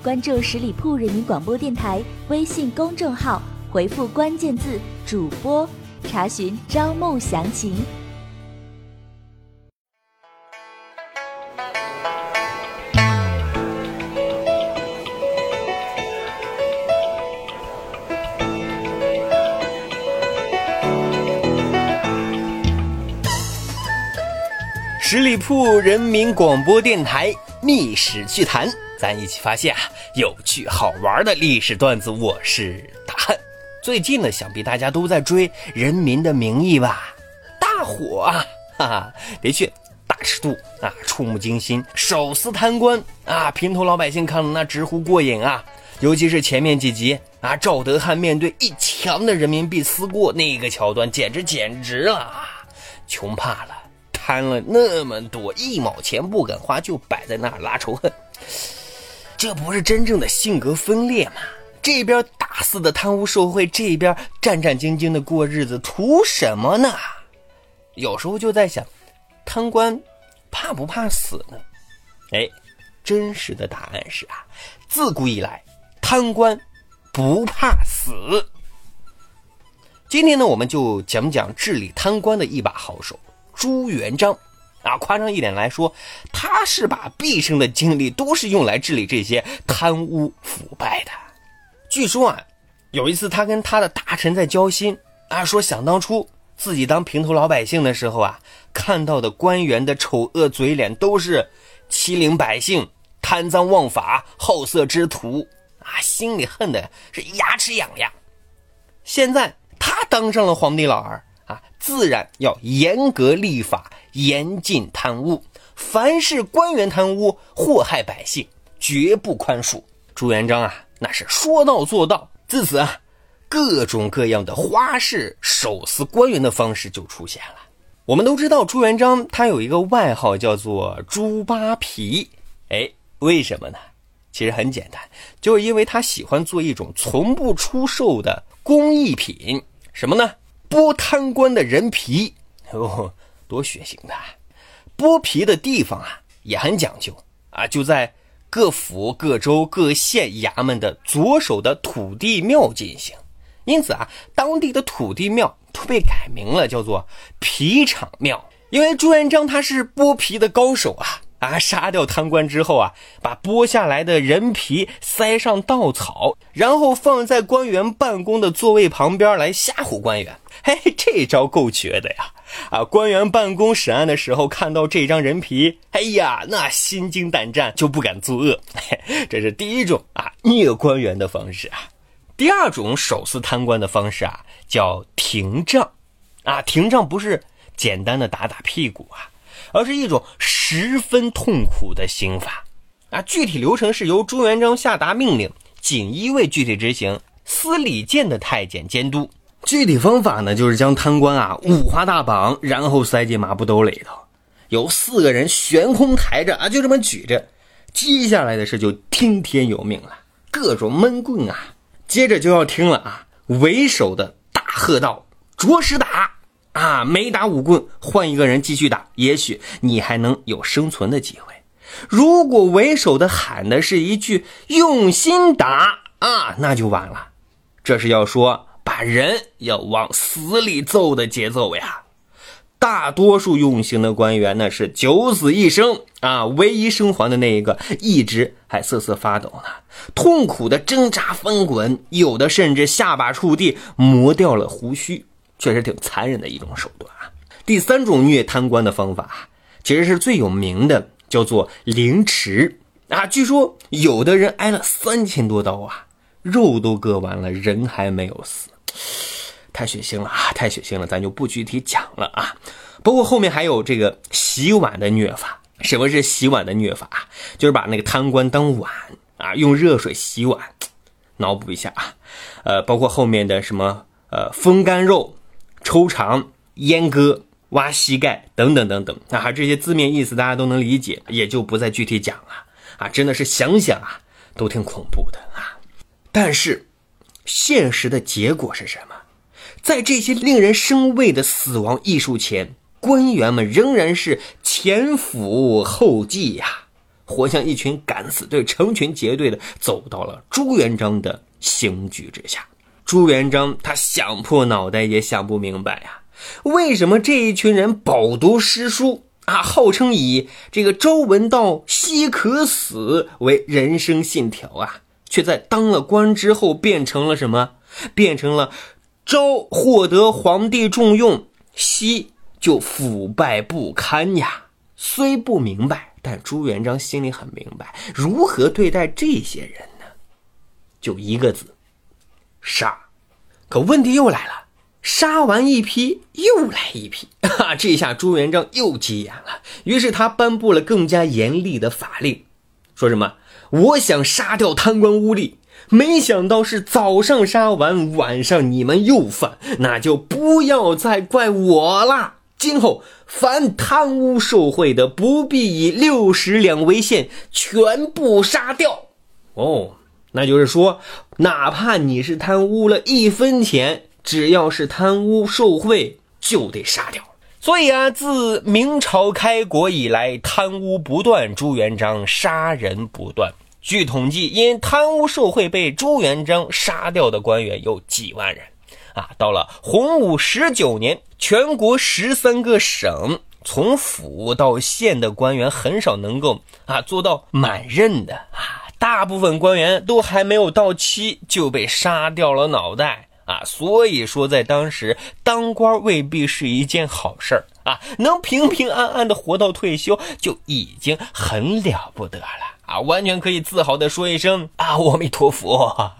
关注十里铺人民广播电台微信公众号，回复关键字“主播”，查询招募详情。十里铺人民广播电台历史趣谈，咱一起发现啊有趣好玩的历史段子。我是大汉。最近呢，想必大家都在追《人民的名义》吧？大火啊！哈哈，的确，大尺度啊，触目惊心，手撕贪官啊，平头老百姓看了那直呼过瘾啊！尤其是前面几集啊，赵德汉面对一墙的人民币撕过那个桥段，简直简直了啊！穷怕了。贪了那么多，一毛钱不敢花，就摆在那儿拉仇恨，这不是真正的性格分裂吗？这边大肆的贪污受贿，这边战战兢兢的过日子，图什么呢？有时候就在想，贪官怕不怕死呢？哎，真实的答案是啊，自古以来，贪官不怕死。今天呢，我们就讲讲治理贪官的一把好手。朱元璋，啊，夸张一点来说，他是把毕生的精力都是用来治理这些贪污腐败的。据说啊，有一次他跟他的大臣在交心，啊，说想当初自己当平头老百姓的时候啊，看到的官员的丑恶嘴脸都是欺凌百姓、贪赃枉法、好色之徒，啊，心里恨的是牙齿痒痒。现在他当上了皇帝老儿。啊，自然要严格立法，严禁贪污。凡是官员贪污祸害百姓，绝不宽恕。朱元璋啊，那是说到做到。自此啊，各种各样的花式手撕官员的方式就出现了。我们都知道，朱元璋他有一个外号叫做“猪扒皮”。哎，为什么呢？其实很简单，就是因为他喜欢做一种从不出售的工艺品，什么呢？剥贪官的人皮，哦，多血腥的！剥皮的地方啊也很讲究啊，就在各府、各州、各县衙门的左手的土地庙进行。因此啊，当地的土地庙都被改名了，叫做皮厂庙。因为朱元璋他是剥皮的高手啊。啊！杀掉贪官之后啊，把剥下来的人皮塞上稻草，然后放在官员办公的座位旁边来吓唬官员。嘿，这招够绝的呀！啊，官员办公审案的时候看到这张人皮，哎呀，那心惊胆战，就不敢作恶。这是第一种啊，虐官员的方式啊。第二种手撕贪官的方式啊，叫廷杖。啊，廷杖不是简单的打打屁股啊。而是一种十分痛苦的刑罚，啊，具体流程是由朱元璋下达命令，锦衣卫具体执行，司礼监的太监监督。具体方法呢，就是将贪官啊五花大绑，然后塞进麻布兜里头，由四个人悬空抬着啊，就这么举着。接下来的事就听天由命了，各种闷棍啊，接着就要听了啊，为首的大喝道：“着实打！”啊，没打五棍，换一个人继续打，也许你还能有生存的机会。如果为首的喊的是一句“用心打”啊，那就完了。这是要说把人要往死里揍的节奏呀。大多数用刑的官员呢是九死一生啊，唯一生还的那一个一直还瑟瑟发抖呢，痛苦的挣扎翻滚，有的甚至下巴触地，磨掉了胡须。确实挺残忍的一种手段啊！第三种虐贪官的方法，其实是最有名的，叫做凌迟啊。据说有的人挨了三千多刀啊，肉都割完了，人还没有死，太血腥了啊！太血腥了，咱就不具体讲了啊。包括后面还有这个洗碗的虐法。什么是洗碗的虐法？就是把那个贪官当碗啊，用热水洗碗，脑补一下啊，呃，包括后面的什么呃风干肉、抽肠、阉割、挖膝盖等等等等啊，这些字面意思大家都能理解，也就不再具体讲了啊，真的是想想啊，都挺恐怖的啊。但是，现实的结果是什么？在这些令人生畏的死亡艺术前，官员们仍然是前赴后继呀，活像一群敢死队，成群结队的走到了朱元璋的刑具之下。朱元璋他想破脑袋也想不明白呀，为什么这一群人饱读诗书啊，号称以这个朝闻道，夕可死为人生信条啊，却在当了官之后变成了什么？变成了。朝获得皇帝重用，夕就腐败不堪呀。虽不明白，但朱元璋心里很明白，如何对待这些人呢？就一个字：杀。可问题又来了，杀完一批，又来一批，哈，这下朱元璋又急眼了。于是他颁布了更加严厉的法令，说什么：“我想杀掉贪官污吏。”没想到是早上杀完，晚上你们又犯，那就不要再怪我了。今后凡贪污受贿的，不必以六十两为限，全部杀掉。哦，那就是说，哪怕你是贪污了一分钱，只要是贪污受贿，就得杀掉。所以啊，自明朝开国以来，贪污不断，朱元璋杀人不断。据统计，因贪污受贿被朱元璋杀掉的官员有几万人，啊，到了洪武十九年，全国十三个省从府到县的官员很少能够啊做到满任的啊，大部分官员都还没有到期就被杀掉了脑袋啊，所以说在当时当官未必是一件好事儿啊，能平平安安的活到退休就已经很了不得了。啊，完全可以自豪的说一声啊，阿弥陀佛！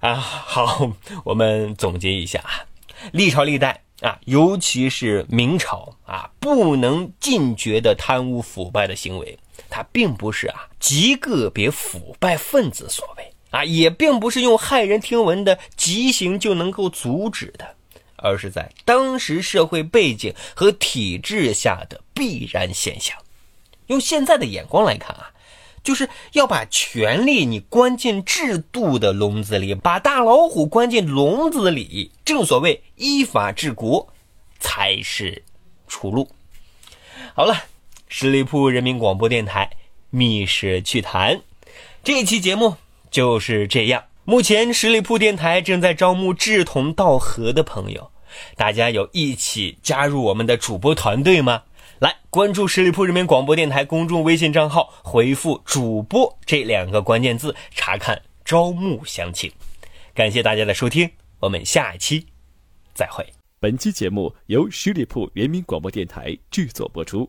啊，好，我们总结一下啊，历朝历代啊，尤其是明朝啊，不能禁绝的贪污腐败的行为，它并不是啊极个别腐败分子所为啊，也并不是用骇人听闻的极刑就能够阻止的，而是在当时社会背景和体制下的必然现象。用现在的眼光来看啊。就是要把权力你关进制度的笼子里，把大老虎关进笼子里。正所谓依法治国，才是出路。好了，十里铺人民广播电台《密室趣谈》这期节目就是这样。目前十里铺电台正在招募志同道合的朋友，大家有一起加入我们的主播团队吗？来关注十里铺人民广播电台公众微信账号，回复“主播”这两个关键字，查看招募详情。感谢大家的收听，我们下期再会。本期节目由十里铺人民广播电台制作播出。